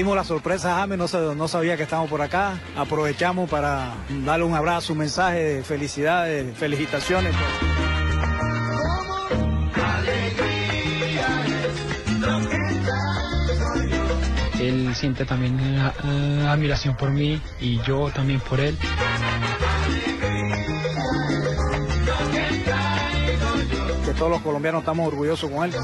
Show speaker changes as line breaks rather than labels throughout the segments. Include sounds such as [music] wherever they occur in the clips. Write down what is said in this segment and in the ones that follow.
Dimos la sorpresa a James, no, no sabía que estábamos por acá. Aprovechamos para darle un abrazo, un mensaje de felicidades, de felicitaciones.
Él siente también uh, admiración por mí y yo también por él.
Que todos los colombianos estamos orgullosos con él.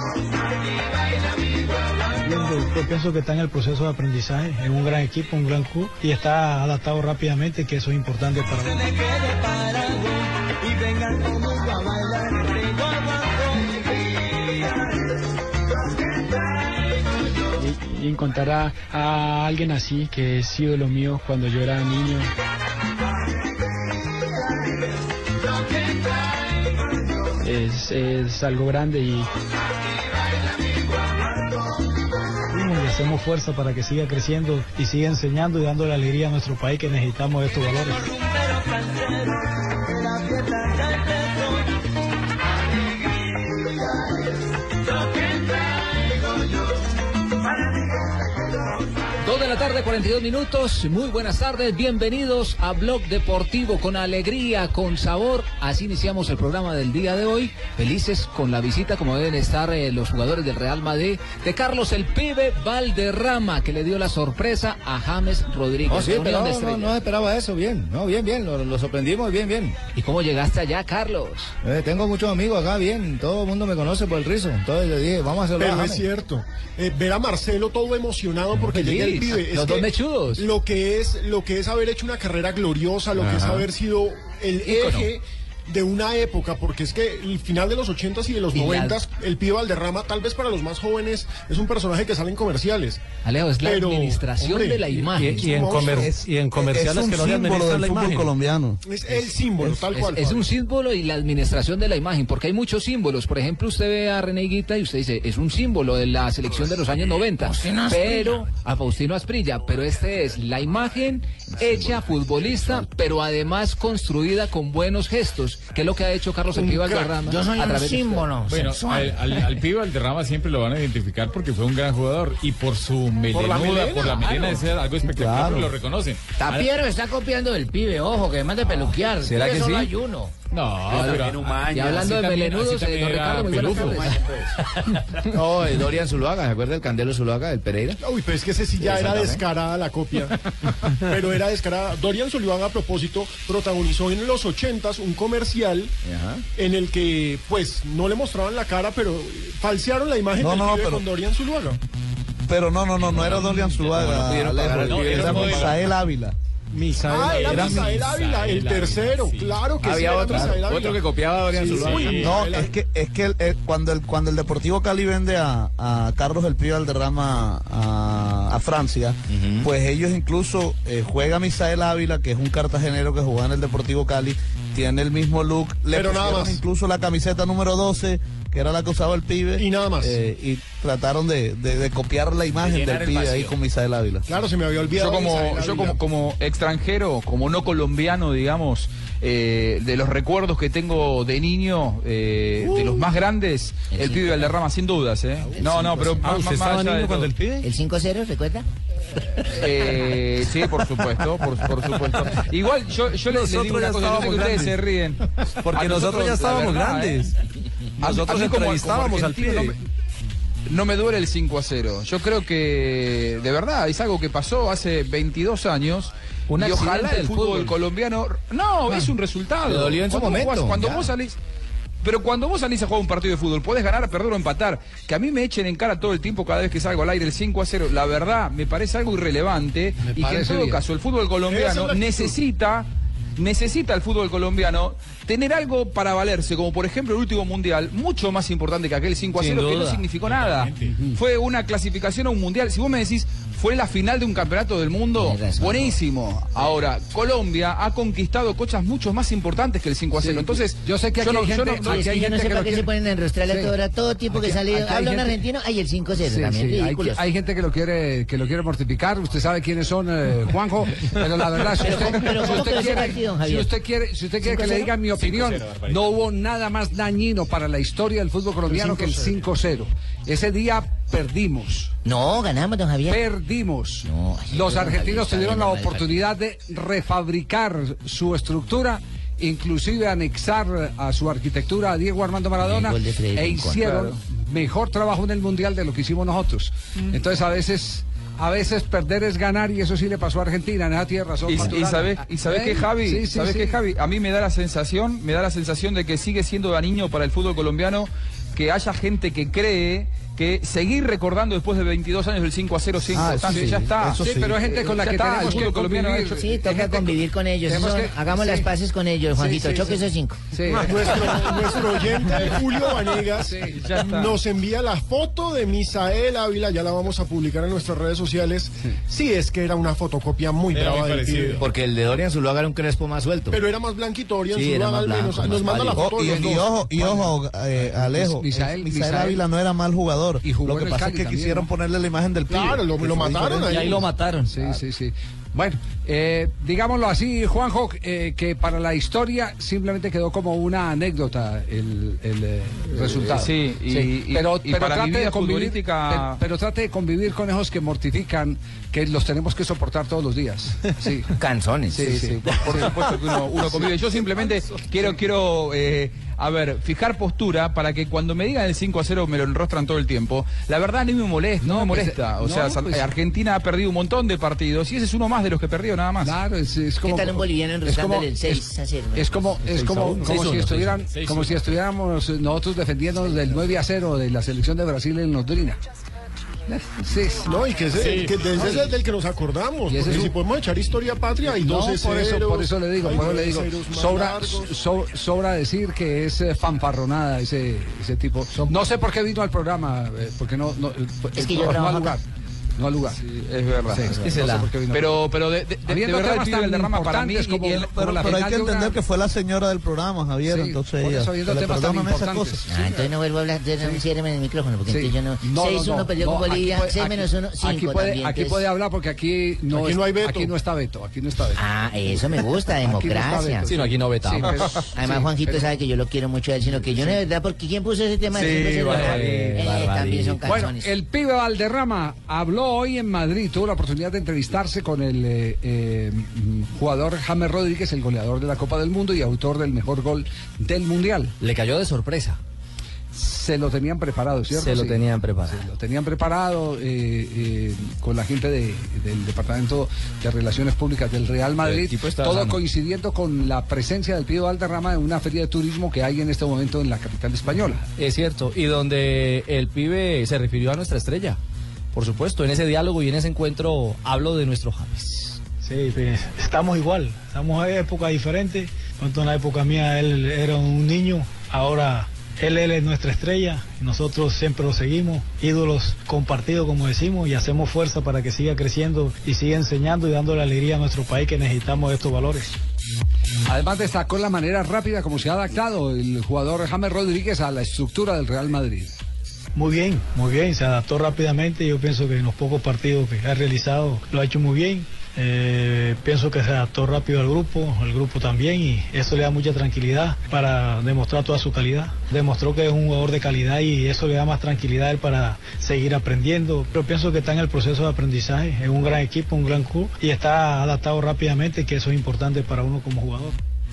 Yo pienso que está en el proceso de aprendizaje, es un gran equipo, un gran club y está adaptado rápidamente, que eso es importante para él.
Y, y encontrar a, a alguien así, que es ídolo mío cuando yo era niño. Es, es algo grande y
hacemos fuerza para que siga creciendo y siga enseñando y dándole alegría a nuestro país que necesitamos estos valores.
Tarde, 42 minutos. Muy buenas tardes. Bienvenidos a Blog Deportivo con alegría, con sabor. Así iniciamos el programa del día de hoy. Felices con la visita, como deben estar eh, los jugadores del Real Madrid, de Carlos el Pibe Valderrama, que le dio la sorpresa a James Rodríguez.
Oh, sí, pero no, no, no, esperaba eso. Bien, no, bien, bien. Lo, lo, sorprendimos, bien, bien.
¿Y cómo llegaste allá, Carlos?
Eh, tengo muchos amigos acá, bien. Todo el mundo me conoce por el rizo. Entonces le dije, vamos a hacerlo.
Pero es cierto. Eh, ver a Marcelo todo emocionado porque llega el pibe.
Los dos mechudos.
Lo que es, lo que es haber hecho una carrera gloriosa, lo Ajá. que es haber sido el Ícono. eje de una época, porque es que el final de los 80s y de los 90s, el Pío Valderrama, tal vez para los más jóvenes, es un personaje que sale en comerciales.
Alejo, es la administración
hombre,
de la imagen.
Y, y, en, comer es, y en, comerciales
es
que no le
administran
la imagen.
colombiano.
Es el símbolo,
es,
tal cual.
Es, es, un símbolo y la administración de la imagen, porque hay muchos símbolos. Por ejemplo, usted ve a René Guita y usted dice, es un símbolo de la selección de los años 90. Pero, a Faustino Asprilla, pero este es la imagen hecha futbolista, pero además construida con buenos gestos, que es lo que ha hecho Carlos el Pibe Valderrama.
Yo soy
a
un
través
símbolo.
Bueno, al, al, al Pibe Valderrama siempre lo van a identificar porque fue un gran jugador y por su melenuda, por la melena, por la melena de algo espectacular, claro. lo reconocen.
Tapiero está copiando del pibe, ojo, que además de peluquear.
¿Será que
solo
sí?
hay uno.
No,
pero, y hablando de melenudos, eh, don Ricardo, muy buenas tardes. [laughs]
No, eh, Dorian Zuluaga, ¿se acuerda del Candelo Zuluaga del Pereira?
Uy, pero es que ese sí ya era descarada la copia. [laughs] pero era descarada. Dorian Zuluaga, a propósito, protagonizó en los ochentas un comercial
Ajá.
en el que, pues, no le mostraban la cara, pero falsearon la imagen
No,
del
no,
pibe
pero-
con Dorian Zuluaga.
Pero no, no, no, no era Dorian Zuluaga.
pibe,
era. Misael Ávila.
Misael.
Ah, era
era
Misael Ávila, el tercero.
Sí.
Claro que sí.
Había
era
otro,
Misael Ávila.
otro que copiaba a Dorian
Sí,
Zuluaga.
sí.
No,
Misael
es que, es que el- el- cuando, el, cuando el Deportivo Cali vende a, a Carlos El Pío Valderrama a, a Francia, pues ellos incluso eh, juega Misael Ávila, que es un cartagenero que jugaba en el Deportivo Cali, tiene el mismo look, le
Pero nada más.
incluso la camiseta número 12, que era la que usaba el pibe.
Y nada más.
eh, y trataron de, de- de copiar la imagen del
el
pibe ahí con Misael Ávila.
Claro, se me había olvidado.
Yo como, yo como, como extranjero, como no colombiano, digamos, eh, de los recuerdos que tengo de niño, eh, de los más grandes, el, pibe Valderrama, sin dudas, ¿eh? No, no, pero más, más- más allá de todo.
el pibe?
El 5-0, ¿recuerda?
Eh, sí, por supuesto, por, por supuesto. Igual yo, yo les, les digo
Nosotros
una
ya
cosa, yo sé que
estábamos
ustedes se
grandes.
ríen.
Porque
A
nosotros ya estábamos
verdad,
grandes. Nosotros
a mí como-
entrevistábamos
como
al pibe.
No me, duele el 5 a 0. Yo creo que de verdad es algo que pasó hace 22 años.
Un
y ojalá el fútbol,
fútbol.
colombiano. No, es un resultado.
dolió en su momento,
jugás- cuando
ya.
vos salís. Pero cuando vos salís a jugar un partido de fútbol, podés ganar, perder o empatar. Que a mí me echen en cara todo el tiempo cada vez que salgo al aire el 5 a 0, la verdad me parece algo irrelevante. y que en todo
bien.
caso el fútbol colombiano necesita necesita el fútbol colombiano tener algo para valerse, como por ejemplo el último mundial, mucho más importante que aquel 5 a
Sin
0, que no significó nada. Fue una clasificación a un mundial. Si vos me decís, fue la final de un campeonato del mundo, buenísimo. Ahora, Colombia ha conquistado cosas mucho más importantes que el 5 a 0. Entonces,
yo sé
que
no,
no, yo no-
Sí, es que yo no sé para qué se ponen a enrostrar a
Sí.
hora, todo tipo que
Aquí-
sale,
aquí hay
habla un
gente-
argentino, ay, el 5-0
Sí,
también,
sí, hay,
ridículos.
hay gente que lo quiere que lo quiere mortificar. Usted sabe quiénes son, eh, Juanjo. Pero la verdad, si
Pero
usted,
¿cómo- pero
si
¿cómo
usted
quedó
si usted quiere, si usted quiere que le
5-0?
diga mi opinión,
5-0, barbaridad.
no hubo nada más dañino para la historia del fútbol colombiano que el 5-0. Ese día perdimos.
No, ganamos, don Javier.
Perdimos.
ay,
Los argentinos
Javier,
tuvieron la oportunidad de refabricar su estructura, inclusive anexar a su arquitectura a Diego Armando Maradona e hicieron mejor trabajo en el mundial de lo que hicimos nosotros. Entonces a veces a veces perder es ganar y eso sí le pasó a Argentina en esa tierra. son
Y, y sabes, y sabes
¿Eh?
qué, Javi,
Sí, sí,
¿sabes
sí.
qué, Javi, a mí me da la sensación, me da la sensación de que sigue siendo dañino para el fútbol colombiano que haya gente que cree que seguir recordando después de 22 años del 5 a 0 es
Ah,
importante,
sí,
ya está.
eso sí.
Sí, pero hay gente con la que
está,
tenemos
el
que
colombiano ha
convivir.
hecho-
Sí, toca
gente-
convivir con ellos.
que-
hagamos
sí.
las paces con ellos,
Sí,
Juanquito.
sí,
choque
sí.
esos cinco.
Sí.
Nuestro, nuestro oyente [laughs] Julio Vanegas nos envía la foto de Misael Ávila, ya la vamos a publicar en nuestras redes sociales. Sí, es que era una fotocopia muy
Era
brava
muy
del
parecido.
pibe.
Porque el de Dorian Zuluaga era un crespo más suelto.
Pero era más blanquito,
era
Zuluaga al menos. Nos manda la foto de
y, ojo, y ojo, eh, Alejo.
Misael- Misael-
Ávila no era mal jugador.
Y jugó
Lo que
en el
pasa es que
también,
quisieron
¿no?
ponerle la imagen del pibe.
Claro, lo- lo mataron ahí.
Y ahí lo mataron.
Sí, sí, sí. Bueno, eh, digámoslo así, Juanjo, eh, que para la historia simplemente quedó como una anécdota el, el, eh, resultado.
sí, y- y-
pero,
y
pero
para mi
trate de convivir,
futbolística-
pero, pero trate de convivir con esos que mortifican, que los tenemos que soportar todos los días. Sí. [laughs]
Canzones.
Sí, sí.
Por, por supuesto que uno, uno convive. Yo simplemente quiero, quiero eh, a ver, fijar postura para que cuando me digan el 5 a 0 me lo enrostran todo el tiempo. La verdad ni me molesta, no,
No,
me
pues,
molesta. o
no,
sea,
pues-
Argentina ha perdido un montón de partidos y ese es uno más de los que perdió nada más.
Claro, es, es
¿Qué
como.
tal un boliviano
como-
el 6 a 0?
Es como, es como, como si estuvieran, como si estuviéramos nosotros defendiéndonos del 9 a 0 de la selección de Brasil en Londrina. Sí,
No, y que, ese,
Sí.
que de ese es el del que nos acordamos.
Y ese
Porque
es
si podemos echar historia patria y
No,
12
por eso, por eso le digo, por eso le digo, sobra, so- sobra decir que es eh, fanfarronada ese, ese tipo. No sé por qué vino al programa, eh, porque no, no, eh,
Es que
no,
yo
no
trabajo
lugar, no al lugar.
Es verdad.
Sí,
Es
no sé
verdad.
qué vino.
Pero, pero de, de- de- verdad el del derrama para mí
importantes como-
y el-
como
Pero,
la
pero hay que
de una-
entender que fue la señora del programa, Javier.
Sí,
entonces
por
ella,
eso,
se le
temas tan
perdonan esas cosas.
Ah, entonces no vuelvo a hablar, no ciérreme el micrófono, porque
Sí.
entonces yo no...
No, no,
6-1
no,
perdió
no,
con Bolivia,
puede-
6 menos 1, 5
Aquí puede,
también.
aquí puede hablar porque aquí no,
Aquí
es-
no hay veto.
Aquí no está veto, aquí no está veto.
Ah, eso me gusta,
no
democracia.
Sí, no, aquí no vetamos.
Sí, [laughs]
Además,
sí,
Juanquito
pero-
sabe que yo lo quiero mucho a él, sino que yo no verdad, porque ¿quién puso ese tema?
Sí,
del 5-0?
barbaridad,
Eh, también son
Bueno,
canzones.
el pibe Valderrama habló hoy en Madrid, tuvo la oportunidad de entrevistarse con el eh, eh, jugador James Rodríguez, el goleador de la Copa del Mundo y autor del mejor gol del Mundial.
Le cayó de sorpresa.
Se lo tenían preparado, ¿cierto?
Se lo
Sí.
tenían preparado.
Se lo tenían preparado eh, eh, con la gente de- del Departamento de Relaciones Públicas del Real Madrid, todo
sano.
coincidiendo con la presencia del Pío Valderrama en una feria de turismo que hay en este momento en la capital española.
Es cierto. Y donde el pibe se refirió a nuestra estrella. Por supuesto, en ese diálogo y en ese encuentro hablo de nuestro James.
Sí, pues, estamos igual, estamos en época diferente. Cuando en la época mía él era un niño, ahora él, él es nuestra estrella, nosotros siempre lo seguimos, ídolos compartidos como decimos y hacemos fuerza para que siga creciendo y siga enseñando y dándole alegría a nuestro país que necesitamos estos valores.
Además destacó la manera rápida como se ha adaptado el jugador James Rodríguez a la estructura del Real Madrid.
Muy bien, muy bien, se adaptó rápidamente. Yo pienso que en los pocos partidos que ha realizado lo ha hecho muy bien. Eh, pienso que se adaptó rápido al grupo, el grupo también, y eso le da mucha tranquilidad para demostrar toda su calidad. Demostró que es un jugador de calidad y eso le da más tranquilidad a él para seguir aprendiendo. Pero pienso que está en el proceso de aprendizaje, es un gran equipo, un gran club y está adaptado rápidamente, que eso es importante para uno como jugador.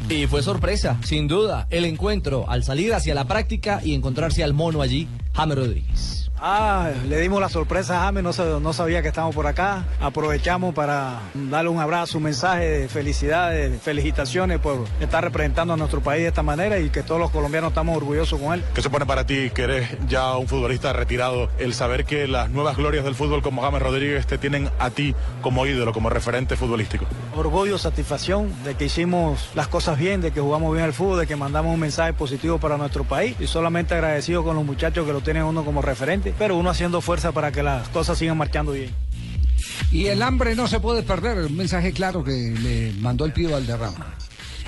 Y fue sorpresa, sin duda, el encuentro al salir hacia la práctica y encontrarse al mono allí, James Rodríguez.
Ah, le dimos la sorpresa a James, no, sa- no sabía que estamos por acá. Aprovechamos para darle un abrazo, un mensaje de felicidades, de felicitaciones por estar representando a nuestro país de esta manera y que todos los colombianos estamos orgullosos con él.
¿Qué se pone para ti, que eres ya un futbolista retirado, el saber que las nuevas glorias del fútbol como James Rodríguez te tienen a ti como ídolo, como referente futbolístico?
Orgullo, satisfacción de que hicimos las cosas bien, de que jugamos bien al fútbol, de que mandamos un mensaje positivo para nuestro país y solamente agradecido con los muchachos que lo tienen uno como referente, pero uno haciendo fuerza para que las cosas sigan marchando bien.
Y el hambre no se puede perder, un mensaje claro que le mandó el pibe Valderrama.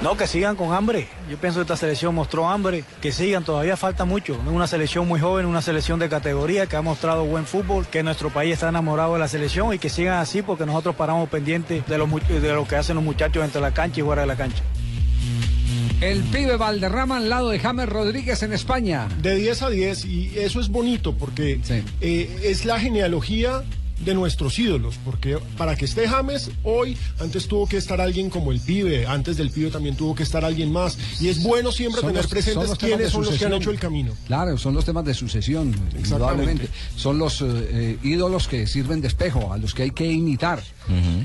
No, que sigan con hambre. Yo pienso que esta selección mostró hambre. Que sigan, todavía falta mucho. Es una selección muy joven, una selección de categoría que ha mostrado buen fútbol, que nuestro país está enamorado de la selección y que sigan así porque nosotros paramos pendientes de, los de lo que hacen los muchachos entre la cancha y fuera de la cancha.
El pibe Valderrama al lado de James Rodríguez en España.
De 10 a 10 y eso es bonito porque eh, es la genealogía de nuestros ídolos, porque para que esté James hoy, antes tuvo que estar alguien como el pibe, antes del pibe también tuvo que estar alguien más, y es bueno siempre
Son
tener
los-
presentes
son
quiénes son los que han hecho el camino.
Claro, son los temas de sucesión, indudablemente. Son los eh, eh, ídolos que sirven de espejo, a los que hay que imitar.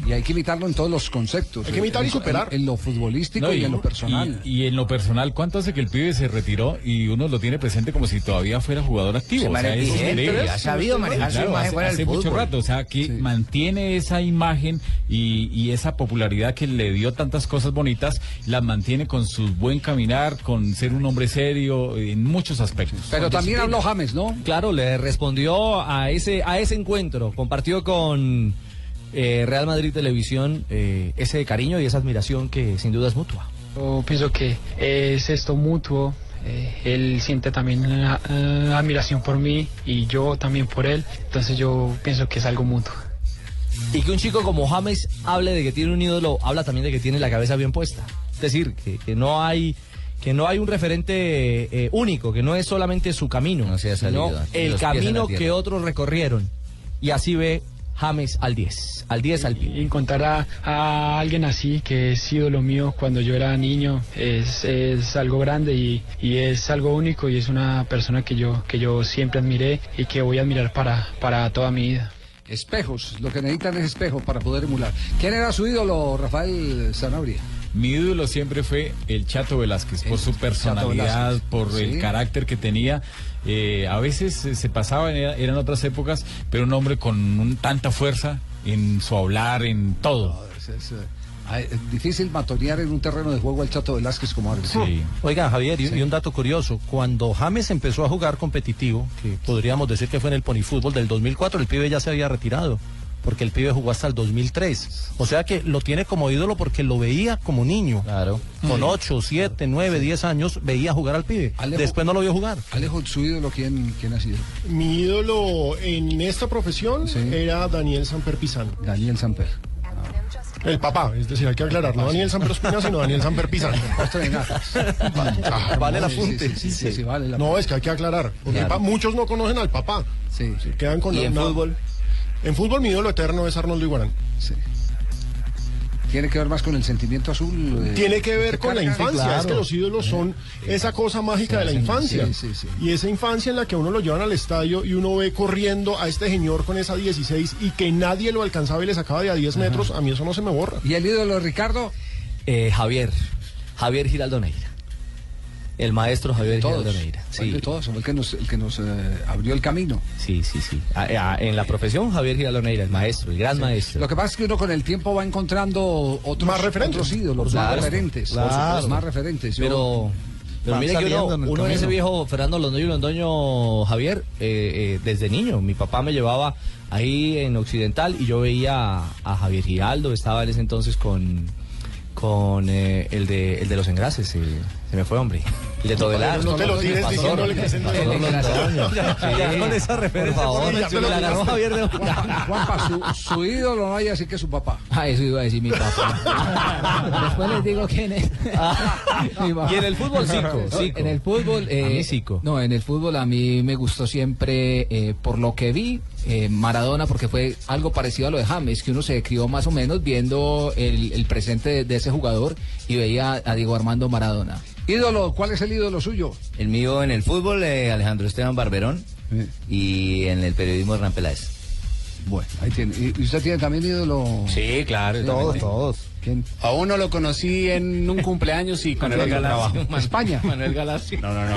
Y hay que imitarlo en todos los conceptos.
Hay que imitar y
En-
superar.
En, en lo futbolístico
No,
y, en lo personal.
Y, y en lo personal, ¿cuánto hace que el pibe se retiró y uno lo tiene presente como si todavía fuera jugador activo?
Se
O sea, es
vigente,
increíble.
ha sabido manejar su
Claro,
imagen
hace, mucho
fútbol.
rato, o sea, que mantiene esa imagen y, y esa popularidad que le dio tantas cosas bonitas, la mantiene con su buen caminar, con ser un hombre serio en muchos aspectos.
Pero
Con
también
disciplina.
habló James, ¿no?
Claro, le respondió a ese, a ese encuentro. Compartió con eh, Real Madrid Televisión eh, ese cariño y esa admiración que sin duda es mutua.
Yo pienso que es esto mutuo. Eh, él siente también eh, eh, admiración por mí y yo también por él. Entonces yo pienso que es algo mutuo.
Y que un chico como James hable de que tiene un ídolo, habla también de que tiene la cabeza bien puesta. Es decir, que, que no hay que no hay un referente eh, único, que no es solamente su camino,
salido,
sino el camino que otros recorrieron. Y así ve James al 10, al 10 al pie.
Y encontrar a, a alguien así, que es ídolo mío cuando yo era niño, es, es algo grande y, y es algo único y es una persona que yo, que yo siempre admiré y que voy a admirar para, para toda mi vida.
Espejos, lo que necesitan es espejos para poder emular. ¿Quién era su ídolo, Rafael Zanabria?
Mi ídolo siempre fue el Chato Velázquez, por su personalidad, por
sí.
el carácter que tenía. Eh, a veces se pasaba, era- eran otras épocas, pero un hombre con un- tanta fuerza en su hablar, en todo.
Es, es, es difícil matonear en un terreno de juego al Chato Velázquez como árbitro.
Oiga, Javier, y, y un dato curioso. Cuando James empezó a jugar competitivo, que podríamos decir que fue en el ponifútbol del 2004, el pibe ya se había retirado. Porque el pibe jugó hasta el 2003. O sea que lo tiene como ídolo porque lo veía como niño.
Claro.
Con
Sí.
8, 7, 9, 10 años veía jugar al pibe.
Alejo-
Después no lo vio jugar.
Alejo, su ídolo, ¿quién, quién ha sido?
Mi ídolo en esta profesión era Daniel Samper Pizano.
Daniel Samper.
El papá, es decir, hay que aclarar, no Daniel Samper Ospina, sino Daniel Samper Pizano. [laughs] Vale
el apunte. Sí, sí, sí, vale la
No, es que hay que aclarar. Porque
Claro.
muchos no conocen al papá.
Sí, sí.
Quedan con
¿Y en
una-
fútbol?
En fútbol mi ídolo eterno es Arnoldo Iguarán.
Sí. Tiene que ver más con el sentimiento azul. eh,
Tiene que ver con la infancia, es que los ídolos son esa cosa mágica de la infancia.
sí, sí, sí.
Y esa infancia en la que uno lo llevan al estadio y uno ve corriendo a este señor con esa 16 y que nadie lo alcanzaba y le sacaba de a 10 metros, a mí eso no se me borra.
¿Y el ídolo de Ricardo?
Eh, Javier, Javier Giraldo Neira. El maestro Javier
Todos.
Giraldo Neira.
El de todos, fue el que nos, el que nos eh, abrió el camino.
Sí, sí, sí. En la profesión, Javier Giraldo Neira, el maestro, el gran maestro.
Lo que pasa es que uno con el tiempo va encontrando otros,
Más referentes.
otros ídolos, más referentes.
claro.
Más referentes. Yo-
Pero, pero mire que uno,
en el
uno en ese viejo Fernando Londoño y Londoño Javier, eh, eh, desde niño, mi papá me llevaba ahí en Occidental y yo veía a, a Javier Giraldo, estaba en ese entonces con con eh, el de el de los engrases, eh, se me fue hombre, el de Todelar.
No te lo tires diciéndole que
Ya,
con esa referencia,
Por favor. Javier de Juanpa, su, ídolo no hay así que su papá.
Ah, eso iba a decir mi papá. [laughs] Después les digo quién es. Papá.
Y en el fútbol, Zico.
En el fútbol. eh,
A.
No, en el fútbol a mí me gustó siempre, eh, por lo que vi, eh, Maradona, porque fue algo parecido a lo de James, que uno se crió más o menos viendo el, el presente de, de ese jugador y veía a Diego Armando Maradona.
Ídolo, ¿cuál es el ídolo suyo?
El mío en el fútbol, eh, Alejandro Esteban Barberón. y en el periodismo Hernán Peláez.
Bueno, ahí tiene. ¿Y usted tiene también ídolo?
Sí, claro.
todos,
todos.
¿Quién?
A uno lo conocí en un cumpleaños y con
Manuel
el otro
Galassi.
trabajo.
España.
Manuel Galassi. No, no, no.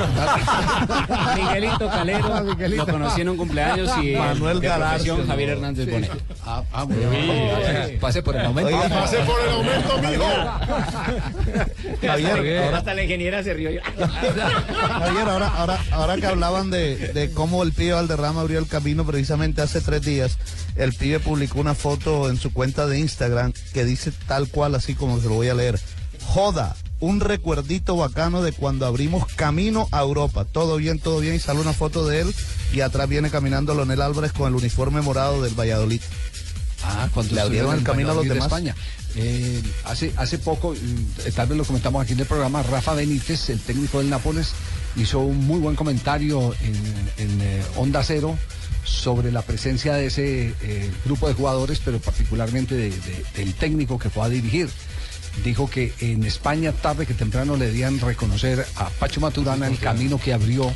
[laughs] Miguelito Calero. Lo conocí en un cumpleaños y
Manuel
de
Galassi.
profesión Javier Hernández Bonet.
Ah, ah, muy bien.
Pase por el momento.
Oiga,
Pase por el aumento, mijo.
Javier, ahora,
Hasta la ingeniera se rió.
Javier, ahora, ahora, ahora que hablaban de, de cómo el pibe Valderrama abrió el camino precisamente hace tres días, el pibe publicó una foto en su cuenta de Instagram que dice tal cual, así como se lo voy a leer. Joda, un recuerdito bacano de cuando abrimos camino a Europa. Todo bien, todo bien. Y sale una foto de él y atrás viene caminando Leonel Álvarez con el uniforme morado del Valladolid.
Ah, cuando
Le abrieron el camino a los
de
demás.
España. Eh, hace, hace poco, eh, tal vez lo comentamos aquí en el programa, Rafa Benítez, el técnico del Nápoles, hizo un muy buen comentario en, en, eh, Onda Cero sobre la presencia de ese eh, grupo de jugadores, pero particularmente de- de- del técnico que fue a dirigir. Dijo que en España tarde que temprano le debían reconocer a Pacho Maturana el camino que abrió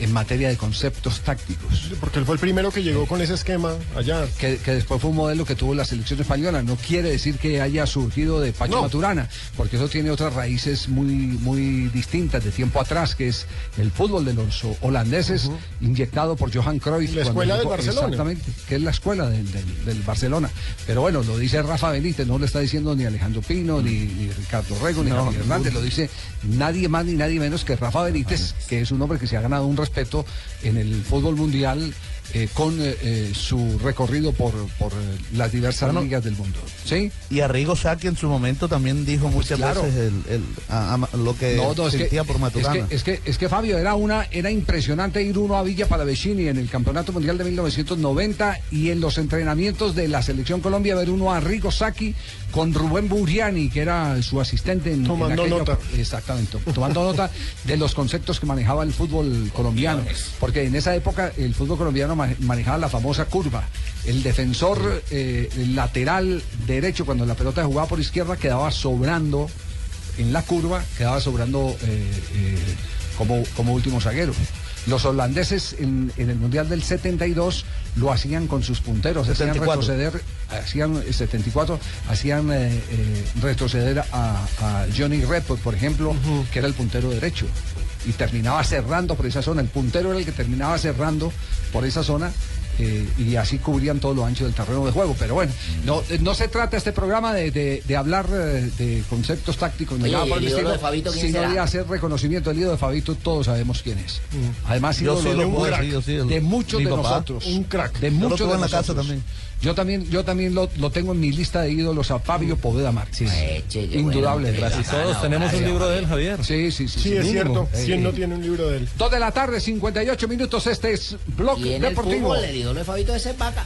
en materia de conceptos tácticos.
Porque él fue el primero que llegó con ese esquema allá.
Que, que después fue un modelo que tuvo la selección española. No quiere decir que haya surgido de Pacho
No.
Maturana, porque eso tiene otras raíces muy, muy distintas de tiempo atrás, que es el fútbol de los holandeses, inyectado por Johan Cruyff.
La escuela del Barcelona.
Exactamente, que es la escuela del, del- del Barcelona. Pero bueno, lo dice Rafa Benítez, no lo está diciendo ni Alejandro Pino, ni, ni Ricardo Rego, ni Javier Hernández, lo dice nadie más ni nadie menos que Rafa Benítez, que es un hombre que se ha ganado un respeto en el fútbol mundial eh, con eh, eh, su recorrido por, por las diversas
Bueno.
ligas del mundo. ¿Sí?
Y Arrigo Sacchi en su momento también dijo muchas
claro.
veces el- el- a- a- lo que
No, no, es que,
sentía por
es
Maturana.
que, es que, es que, Fabio, era una, era impresionante ir uno a Villa Palavecini en el Campeonato Mundial de 1990 y en los entrenamientos de la Selección Colombia ver uno a Rigo Sacchi con Rubén Buriani, que era su asistente en, en
Tomando
aquella-
nota.
Exactamente, tomando nota de los conceptos que manejaba el fútbol colombiano. Porque en esa época el fútbol colombiano manejaba la famosa curva. El defensor eh, lateral derecho, cuando la pelota jugaba por izquierda, quedaba sobrando en la curva, quedaba sobrando eh, eh, como, como último zaguero. Los holandeses en, en el Mundial del 72 lo hacían con sus punteros, hacían
74.
retroceder, hacían eh, 74, hacían eh, eh, retroceder a, a Johnny Redford, por ejemplo, que era el puntero derecho. Y terminaba cerrando por esa zona. El puntero era el que terminaba cerrando por esa zona. eh, y así cubrían todo lo ancho del terreno de juego. Pero bueno, no, no se trata este programa de, de- de hablar eh, de conceptos tácticos ni nada
¿y
por
el
estilo,
de Fabito quién
sino
será?
de hacer reconocimiento del ídolo de Fabito, todos sabemos quién es. Además,
Yo
ídolo de, un
el-
de muchos de
papá,
nosotros.
un crack.
De muchos de
en la casa
nosotros.
también.
Yo también, yo también lo, lo tengo en mi lista de ídolos a Fabio Poveda
qué
Indudable.
bueno,
Y todos tenemos un libro de él, Javier.
Sí, sí, sí.
Sí, es
mínimo.
cierto. ¿Quién no tiene un libro de él?
Dos de la tarde, 58 minutos. Este es Blog
Y en el
Deportivo.
fútbol, el ídolo de Fabito es vaca.